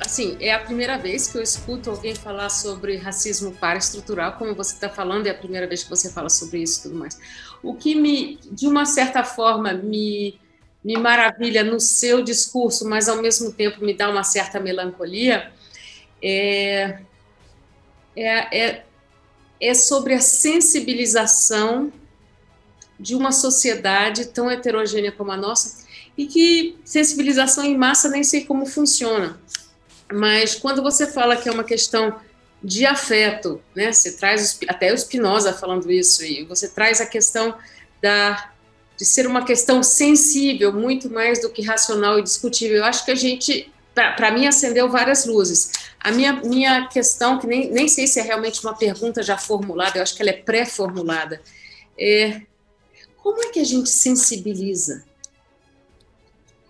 Assim, é a primeira vez que eu escuto alguém falar sobre racismo paraestrutural, como você está falando, é a primeira vez que você fala sobre isso e tudo mais. O que me, de uma certa forma, me, me maravilha no seu discurso, mas ao mesmo tempo me dá uma certa melancolia, é, é, é, é sobre a sensibilização de uma sociedade tão heterogênea como a nossa, e que sensibilização em massa nem sei como funciona. Mas quando você fala que é uma questão de afeto, né? Você traz até o Spinoza falando isso e você traz a questão da de ser uma questão sensível, muito mais do que racional e discutível. Eu acho que a gente, para mim, acendeu várias luzes. A minha, minha questão, que nem, nem sei se é realmente uma pergunta já formulada, eu acho que ela é pré-formulada, é como é que a gente sensibiliza?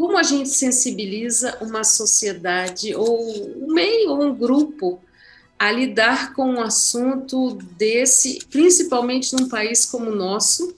Como a gente sensibiliza uma sociedade, ou um meio, ou um grupo, a lidar com um assunto desse, principalmente num país como o nosso,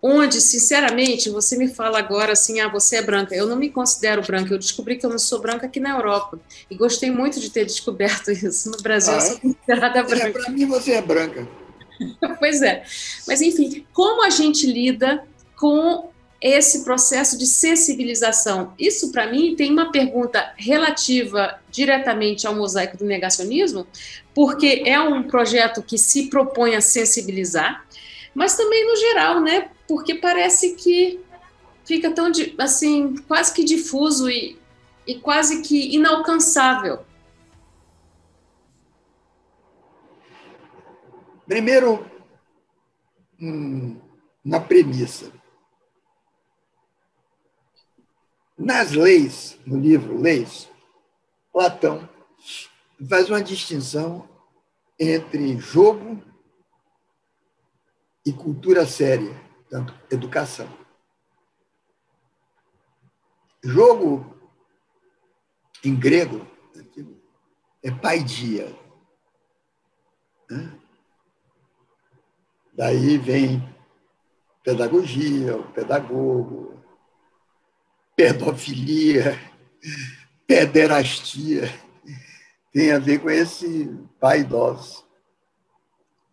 onde, sinceramente, você me fala agora assim, ah, você é branca. Eu não me considero branca, eu descobri que eu não sou branca aqui na Europa. E gostei muito de ter descoberto isso. No Brasil, ah, eu sou considerada é, branca. É, Para mim, você é branca. pois é. Mas, enfim, como a gente lida com esse processo de sensibilização? Isso, para mim, tem uma pergunta relativa diretamente ao mosaico do negacionismo, porque é um projeto que se propõe a sensibilizar, mas também no geral, né? Porque parece que fica tão, assim, quase que difuso e, e quase que inalcançável. Primeiro, hum, na premissa. Nas leis, no livro Leis, Platão faz uma distinção entre jogo e cultura séria, tanto educação. Jogo, em grego, é paidia. Daí vem pedagogia, o pedagogo, pedofilia, pederastia, tem a ver com esse pai idoso,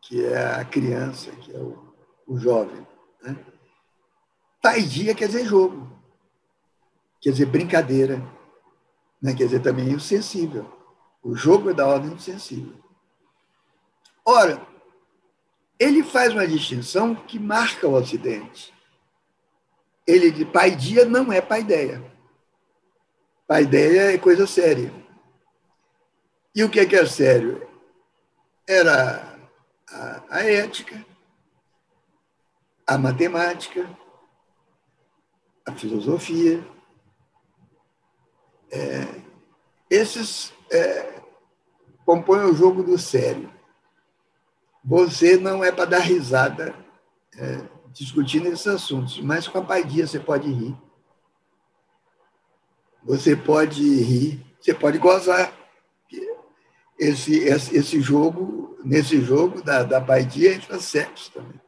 que é a criança, que é o, o jovem. Né? Taidia quer dizer jogo, quer dizer brincadeira, né? quer dizer também o sensível. O jogo é da ordem do sensível. Ora, ele faz uma distinção que marca o Ocidente ele de pai-dia não é pai-ideia. Pai-ideia é coisa séria. E o que é que é sério? Era a, a ética, a matemática, a filosofia. É, esses é, compõem o jogo do sério. Você não é para dar risada é, discutindo esses assuntos, mas com a paidia você pode rir. Você pode rir, você pode gozar. Esse, esse, esse jogo, nesse jogo da, da paidia, entra sexo também.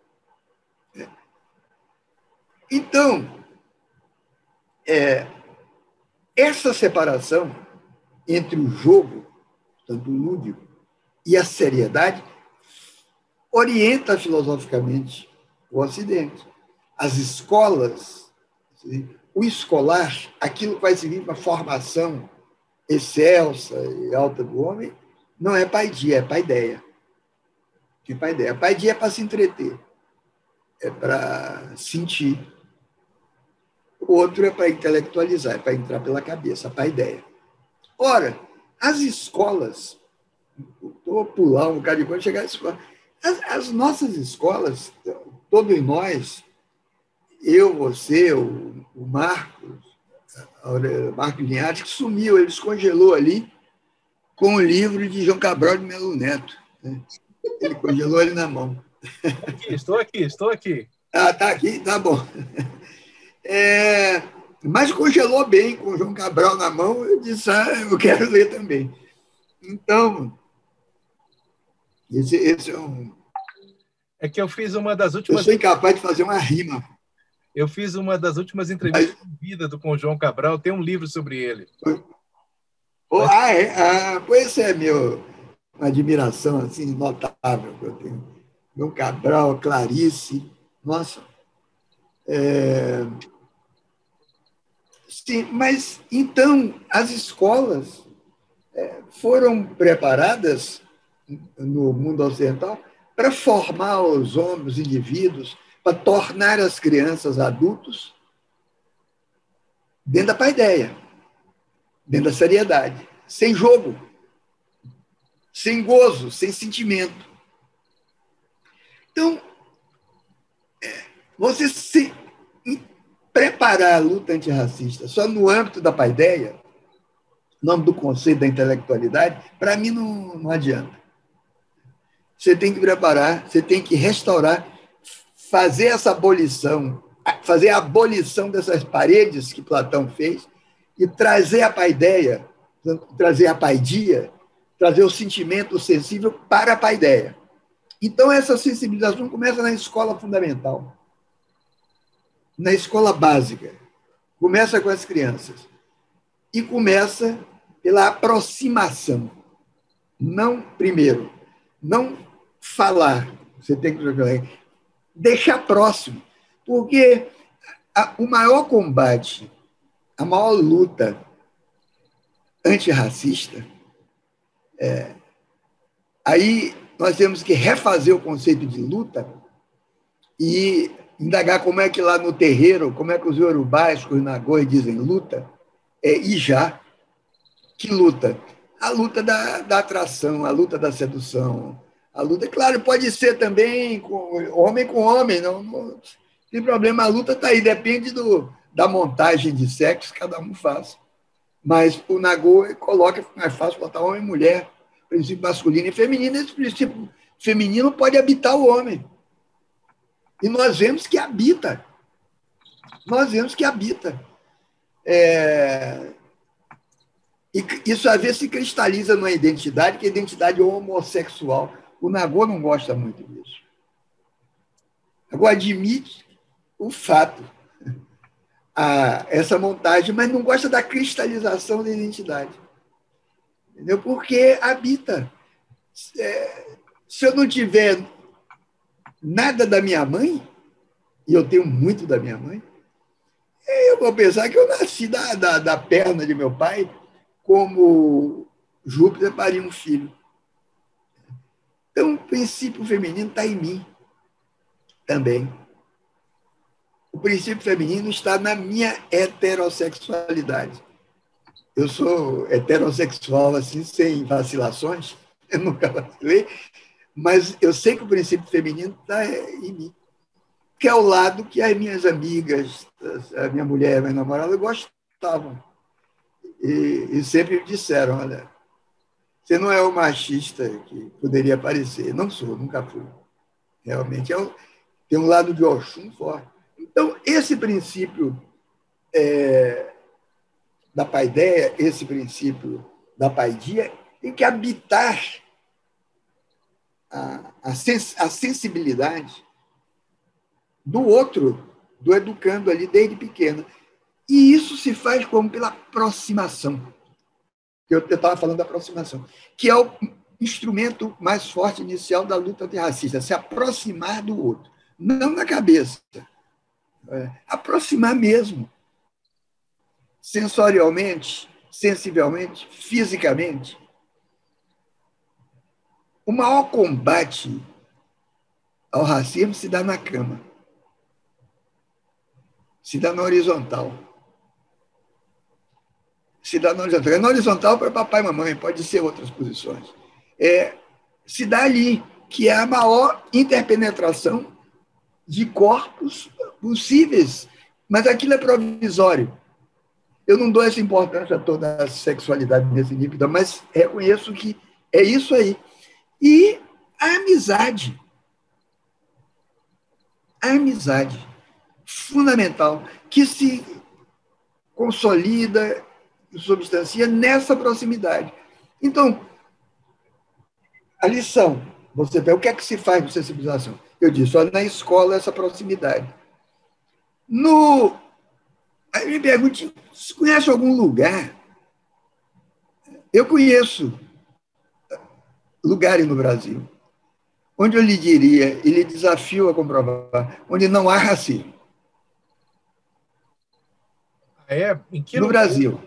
É. Então, é, essa separação entre o jogo, tanto lúdico, e a seriedade, orienta filosoficamente o Ocidente. As escolas, o escolar, aquilo que vai servir para a formação excelsa e alta do homem, não é pai-dia, é pai-ideia. Que pai-ideia? Pai-dia é para se entreter, é para sentir. O outro é para intelectualizar, é para entrar pela cabeça, pai-ideia. Ora, as escolas, vou pular um bocado de quando chegar à escola, as, as nossas escolas, todos nós, eu, você, o, o Marcos, o Marco Linhares, que sumiu, ele descongelou ali com o livro de João Cabral de Melo Neto. Né? Ele congelou ele na mão. Aqui, estou aqui, estou aqui. Ah, tá aqui, tá bom. É, mas congelou bem com o João Cabral na mão, eu disse, ah, eu quero ler também. Então, esse, esse é um, é que eu fiz uma das últimas. Eu sou incapaz de fazer uma rima. Eu fiz uma das últimas entrevistas Mas... vida do com o João Cabral, tem um livro sobre ele. Oh, ah, é? Ah, pois é meu, uma admiração assim notável que eu tenho. João Cabral, Clarice, nossa. É... Sim, mas então as escolas é, foram preparadas no mundo ocidental para formar os homens, os indivíduos, para tornar as crianças adultos dentro da paideia, dentro da seriedade, sem jogo, sem gozo, sem sentimento. Então, é, você se preparar a luta antirracista só no âmbito da paideia, no âmbito do conceito da intelectualidade, para mim não, não adianta. Você tem que preparar, você tem que restaurar, fazer essa abolição, fazer a abolição dessas paredes que Platão fez e trazer a paideia, trazer a paidia, trazer o sentimento sensível para a paideia. Então, essa sensibilização começa na escola fundamental, na escola básica. Começa com as crianças. E começa pela aproximação. Não, primeiro, não falar, você tem que deixar próximo, porque a, o maior combate, a maior luta antirracista, é, aí nós temos que refazer o conceito de luta e indagar como é que lá no terreiro, como é que os iorubás, os nagôs dizem luta, é ijá. Que luta? A luta da, da atração, a luta da sedução, a luta, claro, pode ser também com, homem com homem, não, não tem problema, a luta está aí, depende do, da montagem de sexo, cada um faz. Mas o Nagô coloca mais fácil botar homem e mulher princípio masculino e feminino, esse princípio feminino pode habitar o homem. E nós vemos que habita. Nós vemos que habita. É... E isso às vezes se cristaliza numa identidade, que é a identidade homossexual. O Nagô não gosta muito disso. Agora, admite o fato, a, essa montagem, mas não gosta da cristalização da identidade entendeu? Porque habita. É, se eu não tiver nada da minha mãe, e eu tenho muito da minha mãe, é, eu vou pensar que eu nasci da, da, da perna de meu pai como Júpiter paria um filho. Então, o princípio feminino está em mim também. O princípio feminino está na minha heterossexualidade. Eu sou heterossexual, assim, sem vacilações, eu nunca vacilei, mas eu sei que o princípio feminino está em mim, que é o lado que as minhas amigas, a minha mulher, a minha namorada gostavam. E, e sempre disseram, olha, você não é o machista que poderia parecer. Não sou, nunca fui. Realmente é um, tem um lado de Oxum forte. Então, esse princípio é, da paideia, esse princípio da paidia, tem que habitar a, a, sens, a sensibilidade do outro, do educando ali desde pequeno. E isso se faz como pela aproximação. Eu estava falando da aproximação, que é o instrumento mais forte inicial da luta antirracista, se aproximar do outro, não na cabeça, é, aproximar mesmo sensorialmente, sensivelmente, fisicamente. O maior combate ao racismo se dá na cama, se dá na horizontal. Se dá na horizontal. Na horizontal para papai e mamãe, pode ser outras posições. É, se dá ali, que é a maior interpenetração de corpos possíveis, mas aquilo é provisório. Eu não dou essa importância a toda a sexualidade nesse nível, mas reconheço que é isso aí. E a amizade. A amizade fundamental, que se consolida substancia nessa proximidade. Então, a lição, você vê, o que é que se faz com sensibilização? Eu disse, olha, na escola essa proximidade. No Aí me pergunte, você conhece algum lugar Eu conheço lugares no Brasil onde eu lhe diria, e lhe desafio a comprovar, onde não há racismo. É? Em que no? Brasil.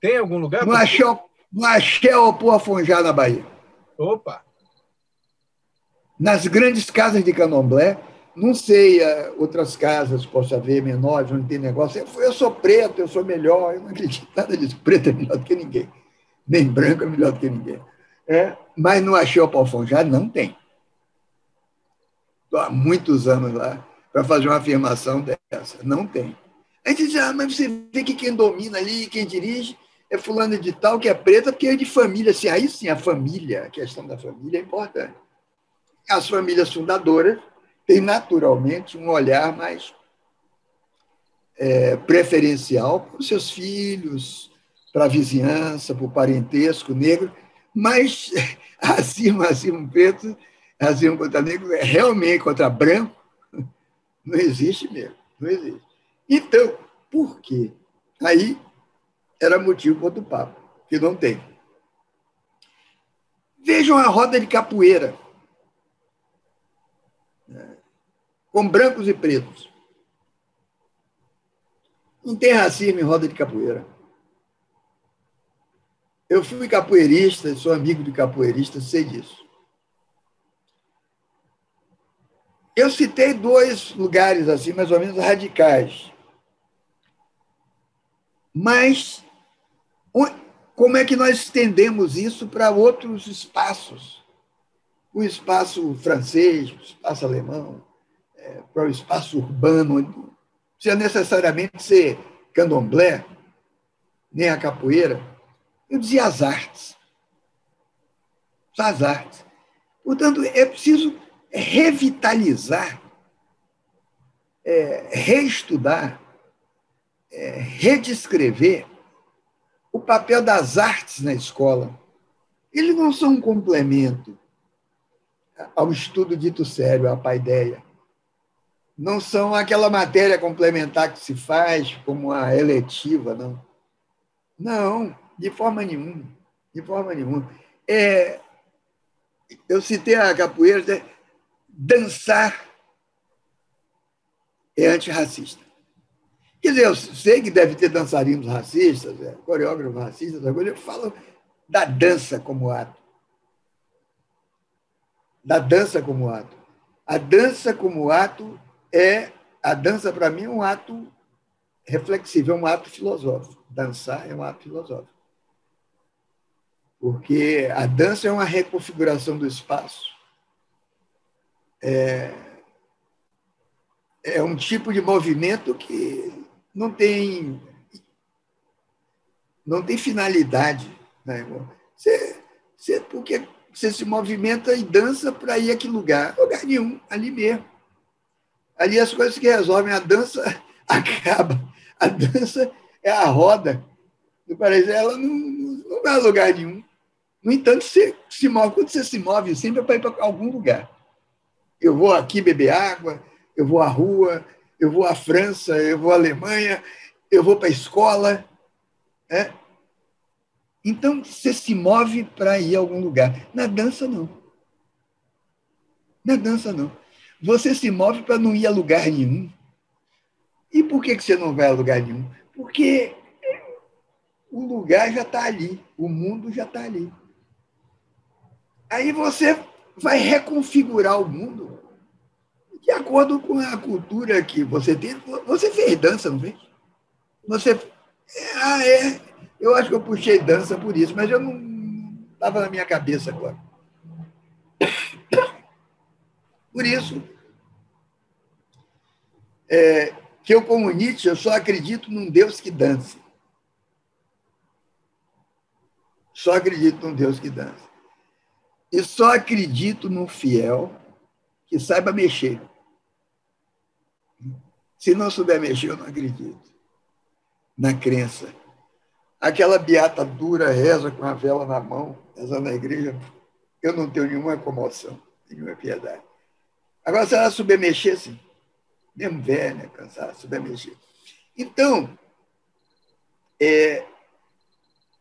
Tem algum lugar? No Axé, no Axé Opoafonjá, na Bahia. Opa! Nas grandes casas de candomblé, não sei uh, outras casas, posso haver menores, onde tem negócio. Eu, eu, sou preto, eu sou melhor, eu não acredito nada disso. Preto é melhor do que ninguém. Nem branco é melhor do que ninguém. É, mas no Axé Opoafonjá não tem. Estou há muitos anos lá para fazer uma afirmação dessa. Não tem. Aí diz, ah, mas você vê que quem domina ali, quem dirige, é fulano de tal, que é preta, porque é de família. Assim, aí sim, a família, a questão da família é importante. As famílias fundadoras têm naturalmente um olhar mais é, preferencial para os seus filhos, para a vizinhança, para o parentesco negro, mas acima, acima preto, acima contra negro, é realmente contra branco, não existe mesmo, não existe. Então, por quê? Aí era motivo para outro papo, que não tem. Vejam a roda de capoeira, né? com brancos e pretos. Não tem racismo em roda de capoeira. Eu fui capoeirista, sou amigo de capoeirista, sei disso. Eu citei dois lugares assim, mais ou menos radicais. Mas como é que nós estendemos isso para outros espaços? O espaço francês, o espaço alemão, é, para o espaço urbano, não precisa necessariamente ser candomblé, nem a capoeira. Eu dizia as artes. As artes. Portanto, é preciso revitalizar, é, reestudar, é, redescrever o papel das artes na escola. Eles não são um complemento ao estudo dito sério, à paideia. Não são aquela matéria complementar que se faz como a eletiva, não. Não, de forma nenhuma. De forma nenhuma. É, eu citei a capoeira, né? dançar é antirracista. Quer dizer, eu sei que deve ter dançarinos racistas, é, coreógrafos racistas, agora eu falo da dança como ato. Da dança como ato. A dança como ato é. A dança, para mim, é um ato reflexivo, é um ato filosófico. Dançar é um ato filosófico. Porque a dança é uma reconfiguração do espaço. É, é um tipo de movimento que não tem não tem finalidade, né? Você, você, porque você se movimenta e dança para ir a que lugar? Lugar nenhum, ali mesmo. Ali as coisas que resolvem, a dança acaba. A dança é a roda do paraíso, ela não, não vai a lugar nenhum. No entanto, você se move, quando você se move, sempre é para ir para algum lugar. Eu vou aqui beber água, eu vou à rua, eu vou à França, eu vou à Alemanha, eu vou para a escola. É? Então, você se move para ir a algum lugar. Na dança, não. Na dança, não. Você se move para não ir a lugar nenhum. E por que você não vai a lugar nenhum? Porque o lugar já está ali, o mundo já está ali. Aí você vai reconfigurar o mundo de acordo com a cultura que você tem. Você fez dança, não fez? Você. Ah, é. Eu acho que eu puxei dança por isso, mas eu não estava na minha cabeça agora. Por isso, é, que eu, como Nietzsche, eu só acredito num Deus que dança. Só acredito num Deus que dança. E só acredito num fiel que saiba mexer. Se não souber mexer, eu não acredito. Na crença. Aquela beata dura reza com a vela na mão, reza na igreja, eu não tenho nenhuma comoção, nenhuma piedade. Agora, se ela souber mexer, sim. Mesmo velha, cansada, souber mexer. Então, é,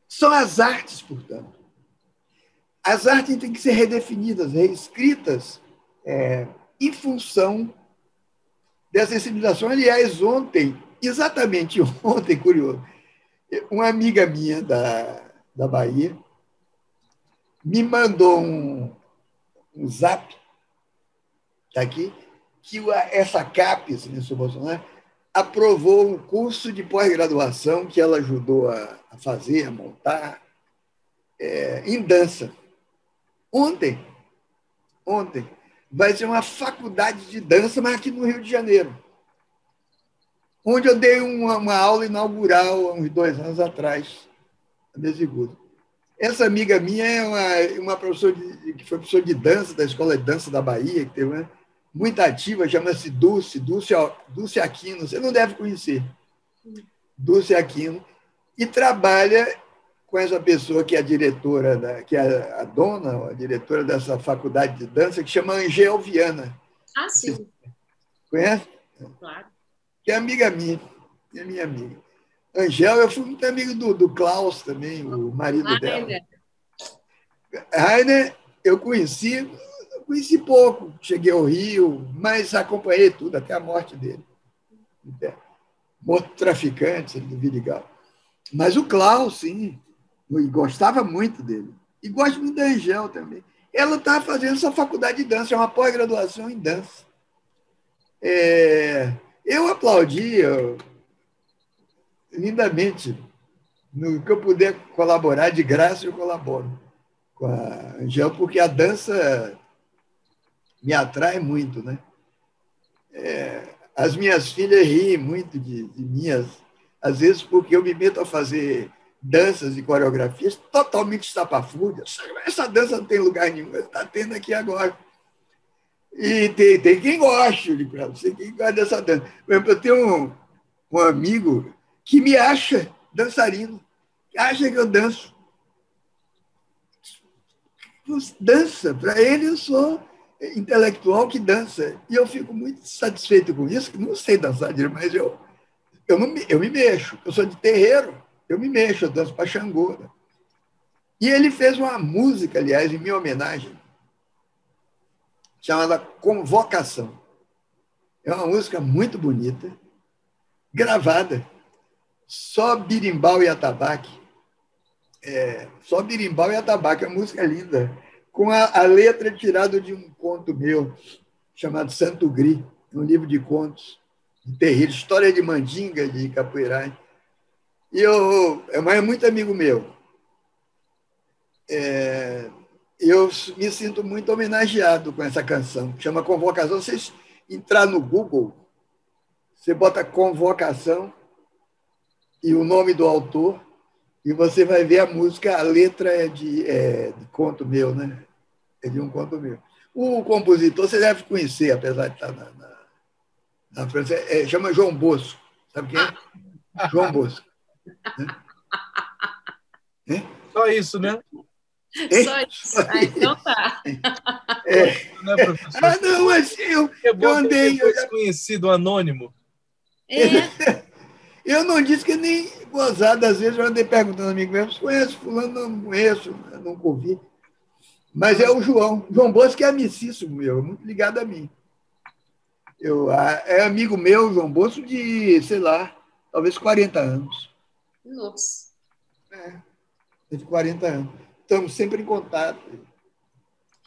São as artes, portanto. As artes têm que ser redefinidas, reescritas é, em função dessa civilização. Aliás, ontem, exatamente ontem, curioso, uma amiga minha da, da Bahia me mandou um, um zap, está aqui, que essa CAPES, né, Bolsonaro, aprovou um curso de pós-graduação que ela ajudou a, a fazer, a montar, é, em dança. Ontem, ontem, vai ser uma faculdade de dança, mas aqui no Rio de Janeiro, onde eu dei uma, uma aula inaugural há uns dois anos atrás, a Mesigudo. Essa amiga minha é uma, uma professora de, que foi professora de dança da Escola de Dança da Bahia, que teve uma, muito ativa, chama-se Dulce, Dulce, Dulce Aquino, você não deve conhecer. Dulce Aquino, e trabalha com essa pessoa que é a diretora, da, que é a dona, a diretora dessa faculdade de dança, que chama Angel Viana. Ah, sim. Conhece? Claro. Que é amiga minha, é minha amiga. Angel, eu fui muito amigo do, do Klaus também, o marido ah, dela. Rainer, eu conheci, conheci pouco, cheguei ao Rio, mas acompanhei tudo, até a morte dele. Morto traficante do Vidigal. Mas o Klaus, sim, e gostava muito dele. E gosto muito da Angel também. Ela estava fazendo essa faculdade de dança, é uma pós-graduação em dança. É, eu aplaudi eu, lindamente. No que eu puder colaborar, de graça eu colaboro com a Angel, porque a dança me atrai muito. Né? É, as minhas filhas riem muito de, de minhas, às vezes porque eu me meto a fazer danças e coreografias totalmente estapafúrdias. Essa dança não tem lugar nenhum, está tendo aqui agora. E tem, tem quem goste, tem quem gosta dessa dança. Por exemplo, eu tenho um, um amigo que me acha dançarino, acha que eu danço. Dança, para ele eu sou intelectual que dança. E eu fico muito satisfeito com isso, que não sei dançar direito, mas eu, eu, não, eu me mexo. Eu sou de terreiro, eu me mexo, eu danço para Xangô. Né? E ele fez uma música, aliás, em minha homenagem, chamada Convocação. É uma música muito bonita, gravada, só birimbau e atabaque. É, só birimbau e atabaque, a música é linda, com a, a letra tirada de um conto meu, chamado Santo Gri, um livro de contos de terreiro, história de mandinga de capoeiragem. E eu, é mais muito amigo meu. É, eu me sinto muito homenageado com essa canção, que chama Convocação. Vocês entrar no Google, você bota Convocação e o nome do autor, e você vai ver a música, a letra é de, é, de conto meu, né? É de um conto meu. O compositor você deve conhecer, apesar de estar na, na, na França, é, chama João Bosco. Sabe quem é? João Bosco. É? Só isso, né? É? Só isso. Ah, então tá. É. Né, ah, não, mas eu, é eu andei. Eu desconhecido anônimo. É. Eu não disse que nem gozado, às vezes eu andei perguntando amigo meu, conhece fulano? Não conheço, nunca ouvi. Mas é o João. João Bosco é amicíssimo meu, muito ligado a mim. Eu, é amigo meu, João Bosco, de, sei lá, talvez 40 anos. Nossa. É, de 40 anos. Estamos sempre em contato.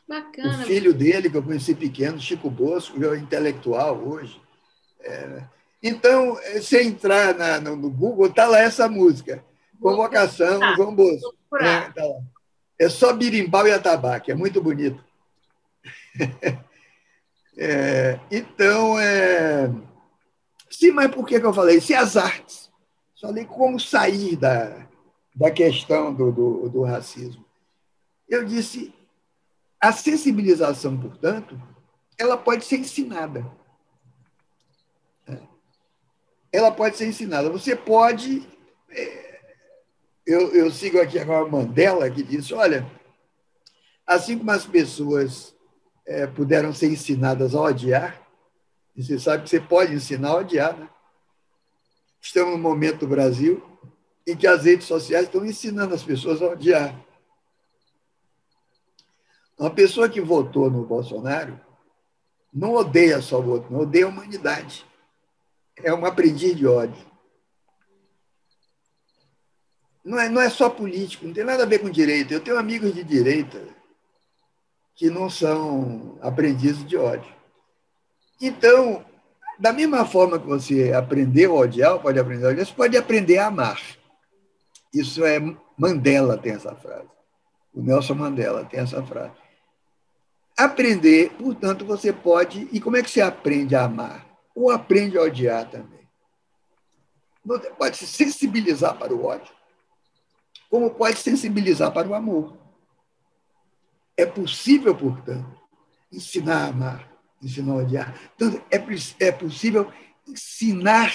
Bacana. O filho dele, que eu conheci pequeno, Chico Bosco, é intelectual hoje. É. Então, se entrar na, no, no, Google, está lá essa música. Convocação, João Bosco. É, tá é só birimbau e atabaque, é muito bonito. é, então, é... sim, mas por que, que eu falei? Se as artes, falei como sair da, da questão do, do, do racismo. Eu disse, a sensibilização, portanto, ela pode ser ensinada. É. Ela pode ser ensinada. Você pode. É, eu, eu sigo aqui agora Mandela, que disse: olha, assim como as pessoas é, puderam ser ensinadas a odiar, e você sabe que você pode ensinar a odiar, né? Estamos no momento do Brasil e que as redes sociais estão ensinando as pessoas a odiar. Uma pessoa que votou no Bolsonaro não odeia só o voto, não odeia a humanidade. É um aprendiz de ódio. Não é, não é só político, não tem nada a ver com direita. Eu tenho amigos de direita que não são aprendizes de ódio. Então, da mesma forma que você aprendeu a odiar, pode aprender a odiar, você pode aprender a amar. Isso é Mandela tem essa frase. O Nelson Mandela tem essa frase. Aprender, portanto, você pode. E como é que você aprende a amar? Ou aprende a odiar também? Você pode se sensibilizar para o ódio, como pode sensibilizar para o amor. É possível, portanto, ensinar a amar, ensinar a odiar. Então, é, é possível ensinar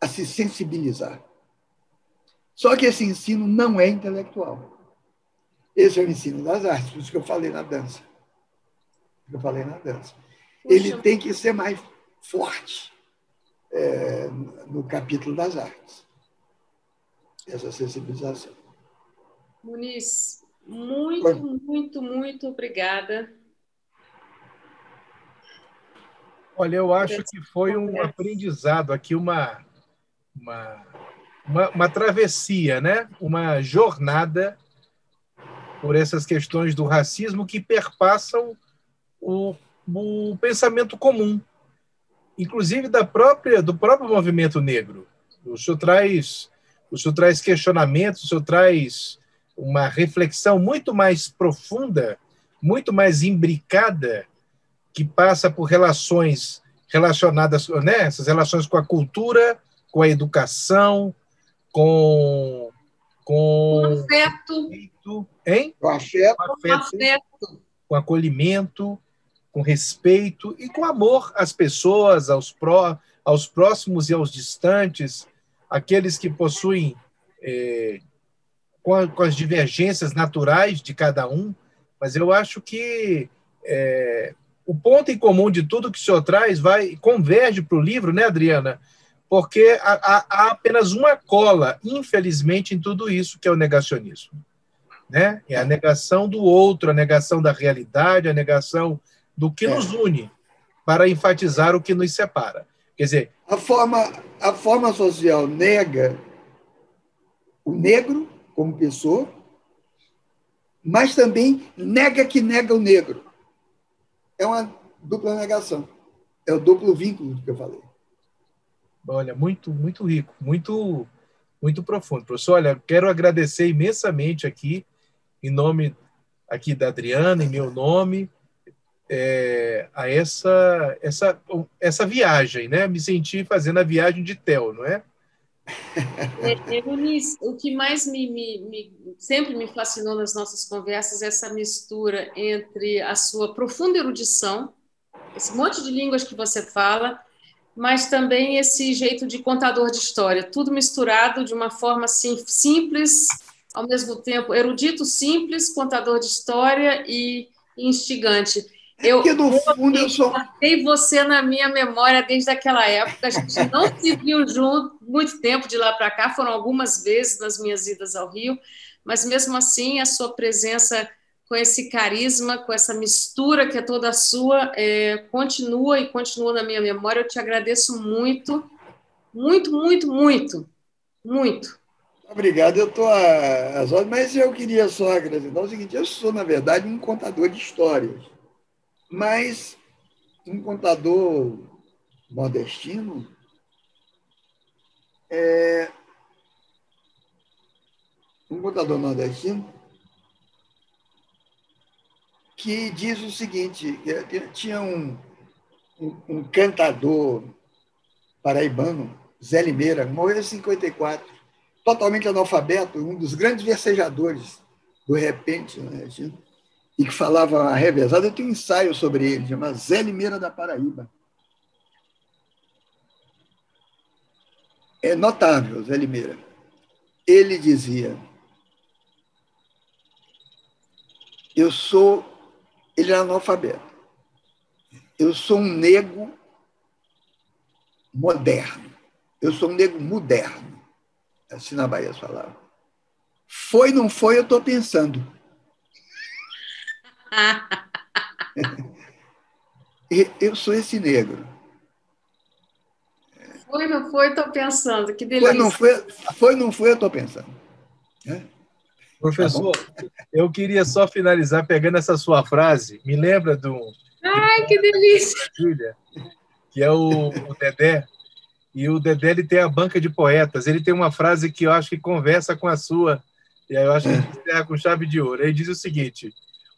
a se sensibilizar. Só que esse ensino não é intelectual. Esse é o ensino das artes, por isso que eu falei na dança. Eu falei na dança. Ele tem que ser mais forte é, no capítulo das artes. Essa sensibilização. Muniz, muito, muito, muito obrigada. Olha, eu acho que foi um aprendizado aqui, uma, uma, uma, uma travessia, né? uma jornada por essas questões do racismo que perpassam o, o pensamento comum, inclusive da própria do próprio movimento negro. O senhor traz o senhor traz questionamentos, o senhor traz uma reflexão muito mais profunda, muito mais imbricada, que passa por relações relacionadas, né, essas relações com a cultura, com a educação, com com o afeto, hein? Com afeto, com, afeto. com acolhimento, com respeito e com amor às pessoas, aos pró, aos próximos e aos distantes, aqueles que possuem é, com, a, com, as divergências naturais de cada um, mas eu acho que é, o ponto em comum de tudo que o senhor traz vai converge para o livro, né, Adriana? Porque há, há, apenas uma cola, infelizmente, em tudo isso que é o negacionismo. Né? É a negação do outro, a negação da realidade, a negação do que é. nos une, para enfatizar o que nos separa. Quer dizer, a forma, a forma social nega o negro como pessoa, mas também nega que nega o negro. É uma dupla negação. É o duplo vínculo que eu falei. Olha, muito, muito rico, muito, muito profundo. Professor, olha, quero agradecer imensamente aqui, em nome aqui da Adriana, em meu nome, é, a essa, essa, essa viagem, né? Me senti fazendo a viagem de Theo, não é? É, Eunice, o que mais me, me, me, sempre me fascinou nas nossas conversas é essa mistura entre a sua profunda erudição, esse monte de línguas que você fala, mas também esse jeito de contador de história, tudo misturado de uma forma assim, simples, ao mesmo tempo erudito, simples, contador de história e instigante. Eu, Porque, no fundo, eu sou. Tem você na minha memória desde aquela época. A gente não se viu junto muito tempo de lá para cá, foram algumas vezes nas minhas idas ao Rio, mas mesmo assim, a sua presença com esse carisma, com essa mistura que é toda sua, é, continua e continua na minha memória. Eu te agradeço muito, muito, muito, muito, muito. Obrigado, eu estou às horas, mas eu queria só agradecer o seguinte: eu sou, na verdade, um contador de histórias mas um contador nordestino é um contador nordestino que diz o seguinte, tinha um, um, um cantador paraibano, Zé Limeira, morreu em 54, totalmente analfabeto, um dos grandes versejadores do repente nordestino e que falava revezado. Eu tenho um ensaio sobre ele, chama Zé Limeira da Paraíba. É notável, Zé Limeira. Ele dizia: Eu sou. Ele era analfabeto. Eu sou um nego moderno. Eu sou um nego moderno. assim na Bahia falava. Foi, não foi, eu estou pensando. eu sou esse negro. Foi, não foi, estou pensando. Que delícia. Foi, não foi, foi, não foi eu estou pensando. É? Professor, tá eu queria só finalizar pegando essa sua frase. Me lembra do. Ai, que delícia! Que é o, o Dedé. E o Dedé ele tem a banca de poetas. Ele tem uma frase que eu acho que conversa com a sua. E aí eu acho que encerra com chave de ouro. Ele diz o seguinte: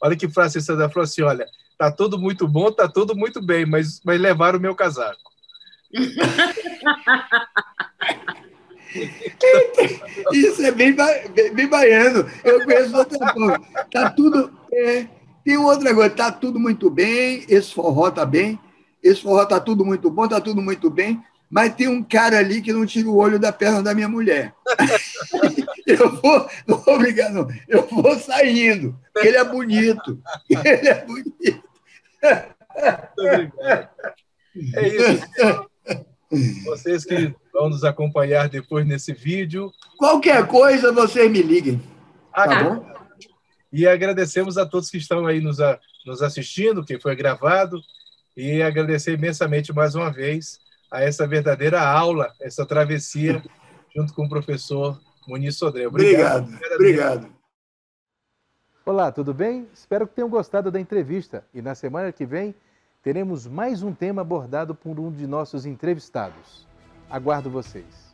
olha que frase essa da falou assim: olha, tá tudo muito bom, tá tudo muito bem, mas, mas levaram o meu casaco. Isso é bem, bem, bem baiano. Eu conheço outra coisa. Tá tudo. É, tem outra coisa, tá tudo muito bem, esse forró tá bem, esse forró tá tudo muito bom, tá tudo muito bem, mas tem um cara ali que não tira o olho da perna da minha mulher. eu vou, não vou brigar, não. Eu vou saindo, ele é bonito. Ele é bonito. É isso. Vocês que vão nos acompanhar depois nesse vídeo. Qualquer coisa, vocês me liguem. Ah, tá bom? E agradecemos a todos que estão aí nos, a, nos assistindo, que foi gravado, e agradecer imensamente mais uma vez a essa verdadeira aula, essa travessia, junto com o professor Muniz Sodré. Obrigado. Obrigado. obrigado. Olá, tudo bem? Espero que tenham gostado da entrevista. E na semana que vem teremos mais um tema abordado por um de nossos entrevistados. Aguardo vocês.